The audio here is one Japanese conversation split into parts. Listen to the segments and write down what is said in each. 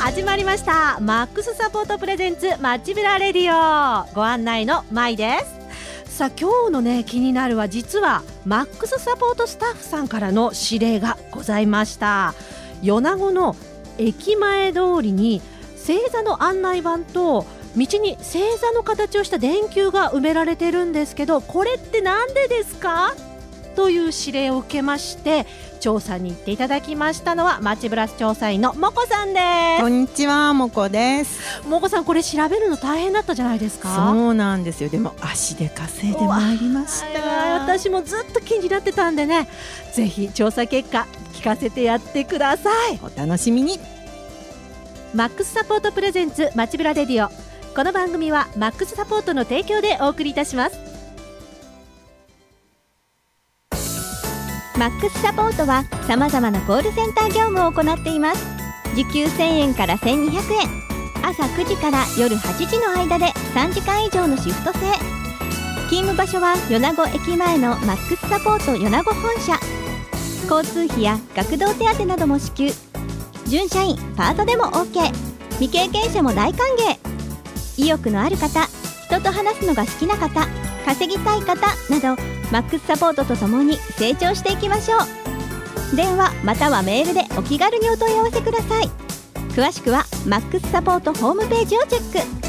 始まりました。マックスサポートプレゼンツマッチブラレディオ。ご案内のまいです。さあ今日のね気になるは実はマックスサポートスタッフさんからの指令がございました。米子の駅前通りに星座の案内板と道に星座の形をした電球が埋められてるんですけどこれって何でですか？という指令を受けまして調査に行っていただきましたのは町ブラス調査員のもこさんでこんにちは、もこです。すもこさんこれ調べるの大変だったじゃないですかそうなんですよ。でも足で稼いでまいりましはいた。私もずっと気になってたんでねぜひ調査結果聞かせてやってくださいお楽しみに。マックスサポートプレゼンツ街ブラレディオこの番組はマックスサポートの提供でお送りいたしますマックスサポートは様々なコールセンター業務を行っています。時給1000円から1200円。朝9時から夜8時の間で3時間以上のシフト制。勤務場所は米子駅前のマックスサポート米子本社。交通費や学童手当なども支給。準社員パートでも OK 未経験者も大歓迎。意欲のある方人と話すのが好きな方稼ぎたい方などマックスサポートとともに成長していきましょう。電話またはメールでお気軽にお問い合わせください。詳しくはマックスサポートホームページをチェック。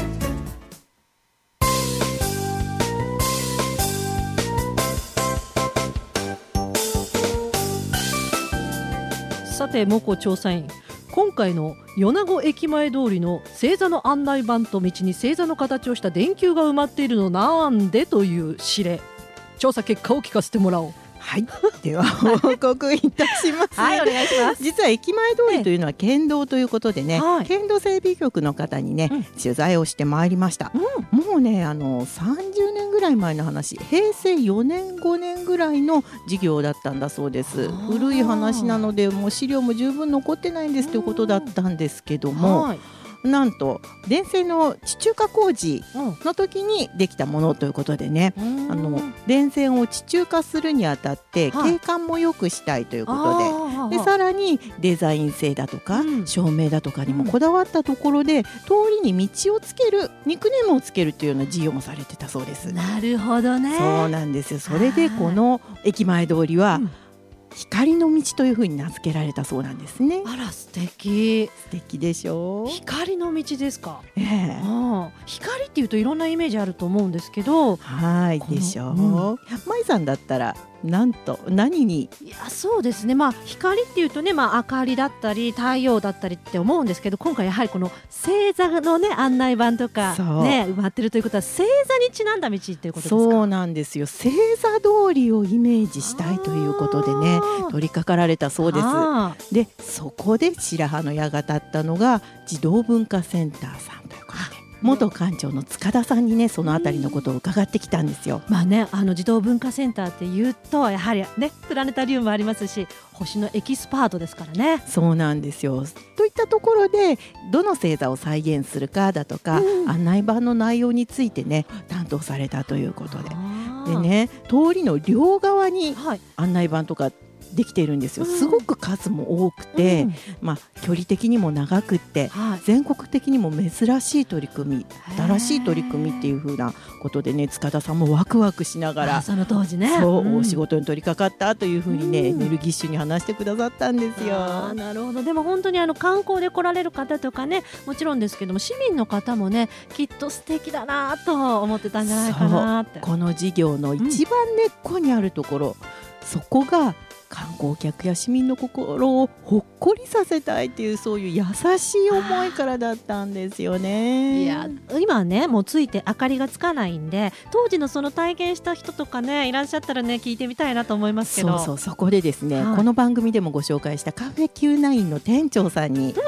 さてもこ調査員。今回の米子駅前通りの星座の案内板と道に星座の形をした電球が埋まっているのなんでという指令。調査結果を聞かせてもらおう。はい。では報告いたします。はいお願いします。実は駅前通りというのは県道ということでね、はい。県道整備局の方にね、うん。取材をしてまいりました。うもうねあの30年ぐらい前の話平成4年5年ぐらいの事業だったんだそうです。古い話なのでもう資料も十分残ってないんですということだったんですけどんもはいなんと電線の地中化工事うん。の時にできたものということでね。あのうん電線を地中化するにあたってはい。景観も良くしたいということで。でさらにデザイン性だとか、うん。照明だとかにもこだわったところで、通りに道をつけるニックネームをつけるというような事業もされてたそうです。なるほどね。そうなんですよ。それではい。この駅前通りは、うん光の道というふうに名付けられたそうなんですね。あら素敵素敵でしょ？う。光の道ですか？ええああ光っていうといろんなイメージあると思うんですけどはいでしょ？う。うん舞さんだったらなんと何に？いやそうですね。まあ光っていうとねまあ明かりだったり太陽だったりって思うんですけど今回やはりこの星座のね案内板とかね埋まってるということは星座にちなんだ道っていうことですか？そうなんですよ。星座通りをイメージしたいということでね取り掛かられたそうです。あでそこで白羽の矢が立ったのが児童文化センターさん元館長の塚田さんにねそのあたりのことを伺ってきたんですよ。まあねあの児童文化センターっていうとやはりねプラネタリウムもありますし星のエキスパートですからね。そうなんですよといったところでどの星座を再現するかだとか、うん案内板の内容についてね担当されたということで。でね通りの両側にはい案内板とかできているんですよ。うん。すごく数も多くて、うん。まあ距離的にも長くってはい。全国的にも珍しい取り組み新しい取り組みっていうう風なことでね塚田さんもワクワクしながら、その当時ね。そう、ん。お仕事に取り掛かったという風にね、うん。エネルギッシュに話してくださったんですよ。なるほど。でも本当にあの観光で来られる方とかねもちろんですけども市民の方もねきっと素敵だなと思ってたんじゃないかなって。この事業の一番根っこにあるところ、そこが観光客や市民の心をほっこりさせたいっていうそういう優しい思いからだったんですよね。いや今はねもうついて明かりがつかないんで当時のその体験した人とかねいらっしゃったらね聞いてみたいなと思いますけど。そうそうそこでですね、はい。この番組でもご紹介したカフェ Q9 の店長さんに、うど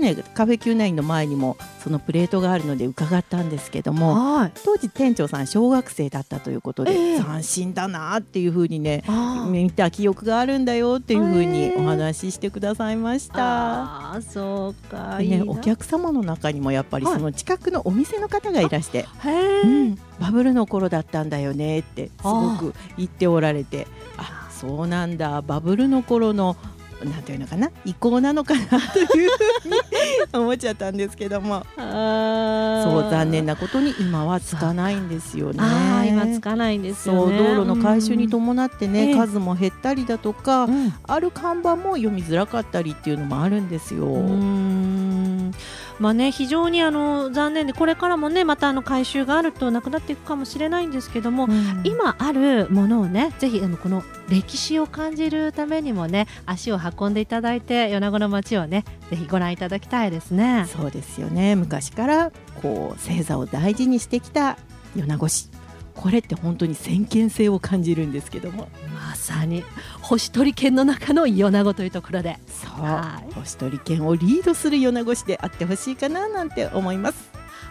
ねカフェ Q9 の前にもそのプレートがあるので伺ったんですけどもはい。当時店長さん小学生だったということで、ええ。斬新だなっていう風にね見た記憶があるんだよっていう風にええお話ししてくださいました。あーそうかでね、お客様の中にもやっぱりはい。その近くのお店の方がいらして、へえ、うん、バブルの頃だったんだよねってすごく言っておられてあそうなんだバブルの頃のなんていうのかな？移行なのかな？というふうに思っちゃったんですけども。そう残念なことに今はつかないんですよね。今つかないんですよね。道路の改修に伴ってね、うん。数も減ったりだとか、うん。ある看板も読みづらかったりっていうのもあるんですよ。まあね非常にあの残念でこれからもねまたあの改修があるとなくなっていくかもしれないんですけども、うん。今あるものをねぜひあのこの歴史を感じるためにもね足を運んでいただいて米子の街をねぜひご覧いただきたいですね。そうですよね。昔からこう星座を大事にしてきた米子市これって本当に先見性を感じるんですけども。まさに星取り県の中の米子というところで。そう。はい星取り県をリードする米子市であってほしいかななんて思います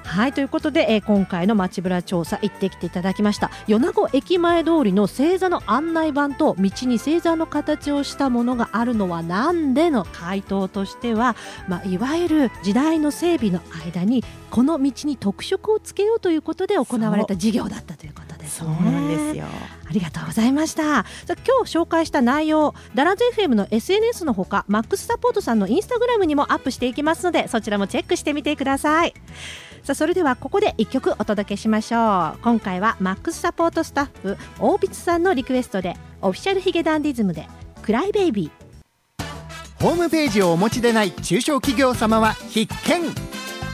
はいということで、えー今回の街ブラ調査行ってきていただきました米子駅前通りの星座の案内板と道に星座の形をしたものがあるのはなんでの回答としては、まあ、いわゆる時代の整備の間にこの道に特色をつけようということで行われた事業だったということですね。そうなんですよありがとうございました。さあ今日紹介した内容、ダラズ FM の SNS のほか、マックスサポートさんのインスタグラムにもアップしていきますので、そちらもチェックしてみてください。さあそれではここで一曲お届けしましょう。今回はマックスサポートスタッフ大光さんのリクエストで、オフィシャルヒゲダンディズムでクライベイビー。ホームページをお持ちでない中小企業様は必見。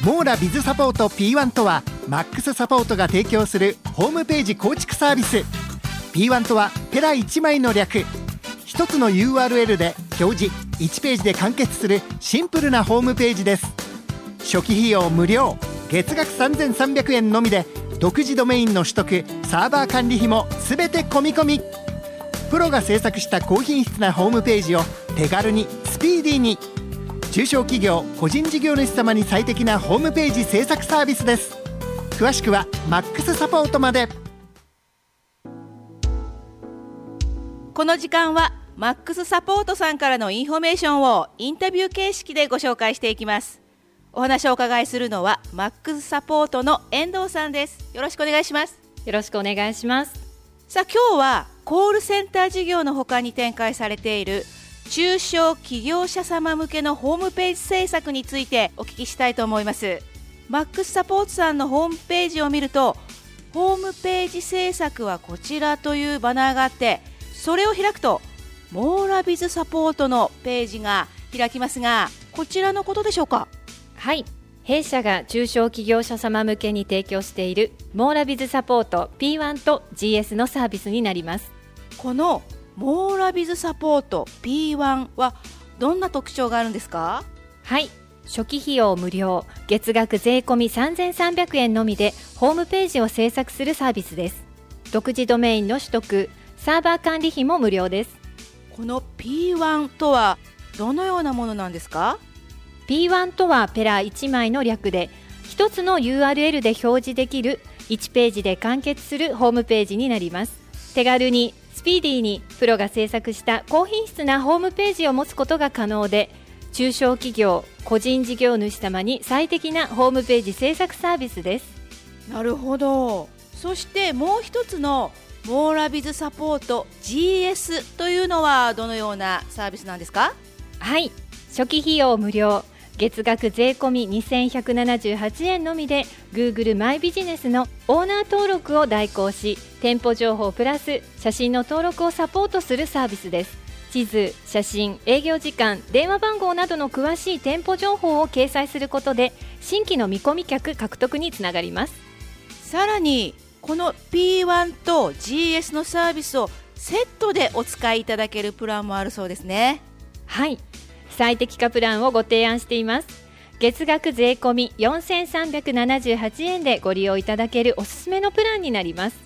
モーラビズサポート P1 とはマックスサポートが提供するホームページ構築サービス。P1 とはペラ1枚の略。一つの URL で表示1ページで完結するシンプルなホームページです。初期費用無料。月額3300円のみで独自ドメインの取得サーバー管理費も全て込み込み。プロが制作した高品質なホームページを手軽にスピーディーに。中小企業個人事業主様に最適なホームページ制作サービスです。詳しくはマックスサポートまで。この時間はマックスサポートさんからのインフォメーションをインタビュー形式でご紹介していきます。お話をお伺いするのはマックスサポートの遠藤さんです。よろしくお願いします。よろしくお願いします。さあ今日はコールセンター事業の他に展開されている中小企業者様向けのホームページ制作についてお聞きしたいと思います。マックスサポートさんのホームページを見るとホームページ制作はこちらというバナーがあってそれを開くとモーラビズサポートのページが開きますがこちらのことでしょうか？はい。弊社が中小企業者様向けに提供しているモーラビズサポート P1 と GS のサービスになります。このモーラビズサポート P1 はどんな特徴があるんですか？はい。初期費用無料、月額税込み3300円のみでホームページを制作するサービスです。独自ドメインの取得、サーバー管理費も無料です。この P1 とはどのようなものなんですか？P1 とはペラ1枚の略で一つの URL で表示できる1ページで完結するホームページになります。手軽にスピーディーにプロが制作した高品質なホームページを持つことが可能で中小企業個人事業主様に最適なホームページ制作サービスです。なるほど。そしてもう一つのモーラビズサポート GS というのはどのようなサービスなんですか？はい。初期費用無料月額税込み2178円のみで Google マイビジネスのオーナー登録を代行し店舗情報プラス写真の登録をサポートするサービスです。地図、写真、営業時間、電話番号などの詳しい店舗情報を掲載することで新規の見込み客獲得につながります。さらにこの P1 と GS のサービスをセットでお使いいただけるプランもあるそうですね。はい最適化プランをご提案しています。月額税込み4378円でご利用いただけるおすすめのプランになります。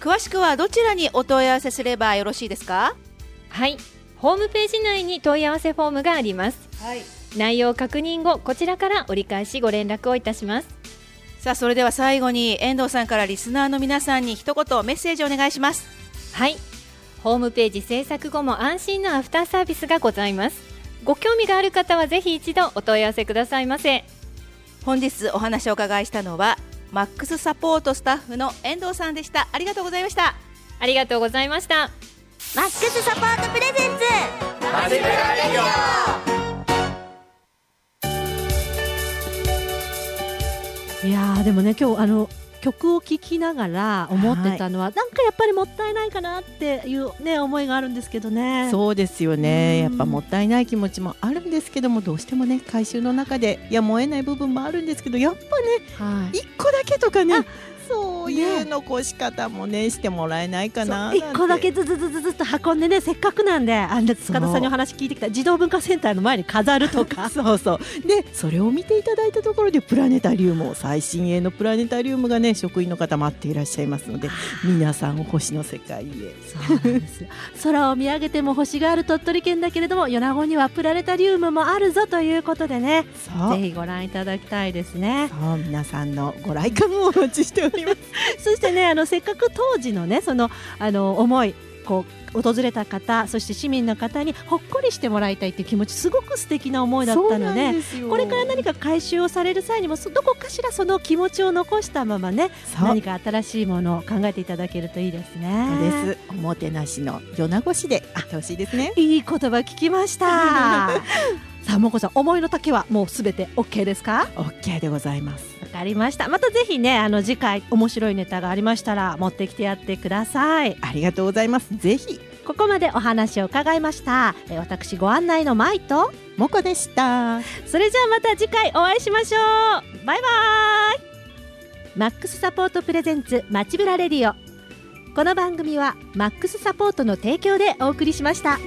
詳しくはどちらにお問い合わせすればよろしいですか？はい。ホームページ内に問い合わせフォームがあります。はい。内容確認後こちらから折り返しご連絡をいたします。さあそれでは最後に遠藤さんからリスナーの皆さんに一言メッセージお願いします。はい。ホームページ制作後も安心のアフターサービスがございますご興味がある方はぜひ一度お問い合わせくださいませ。本日お話をお伺いしたのはマックスサポートスタッフの遠藤さんでした。ありがとうございました。ありがとうございました。マックスサポートプレゼンツいやーでもね今日あの曲を聴きながら思ってたのは、なんかやっぱりもったいないかなっていうね思いがあるんですけどね。そうですよね。うん。やっぱもったいない気持ちもあるんですけどもどうしてもね回収の中でやむを得ない部分もあるんですけどやっぱねはい。一個だけとかねあそういう残し方もねしてもらえないかな一個だけずずずずずっと運んでねせっかくなんであの塚田さんにお話聞いてきた児童文化センターの前に飾るとか。そうそう。でそれを見ていただいたところでプラネタリウムを最新鋭のプラネタリウムがね職員の方待っていらっしゃいますので皆さん星の世界へ。空を見上げても星がある鳥取県だけれども米子にはプラネタリウムもあるぞということでねぜひご覧いただきたいですね。そう皆さんのご来館をお待ちしております そしてねあのせっかく当時のねそのあの思いこう訪れた方そして市民の方にほっこりしてもらいたいっていう気持ちすごく素敵な思いだったのででこれから何か回収をされる際にもそどこかしらその気持ちを残したままね何か新しいものを考えていただけるといいですね。ですおもてなしの米子市であってほしいですねいい言葉聞きました。さあもこさん思いの丈はもうすべて OK ですか？OK でございますわかりました。またぜひねあの次回面白いネタがありましたら持ってきてやってください。ありがとうございますぜひここまでお話を伺いました。えー私ご案内のマイともこでしたそれじゃあまた次回お会いしましょう。バイバイ。マックスサポートプレゼンツ街ブラレディオ。この番組はマックスサポートの提供でお送りしました。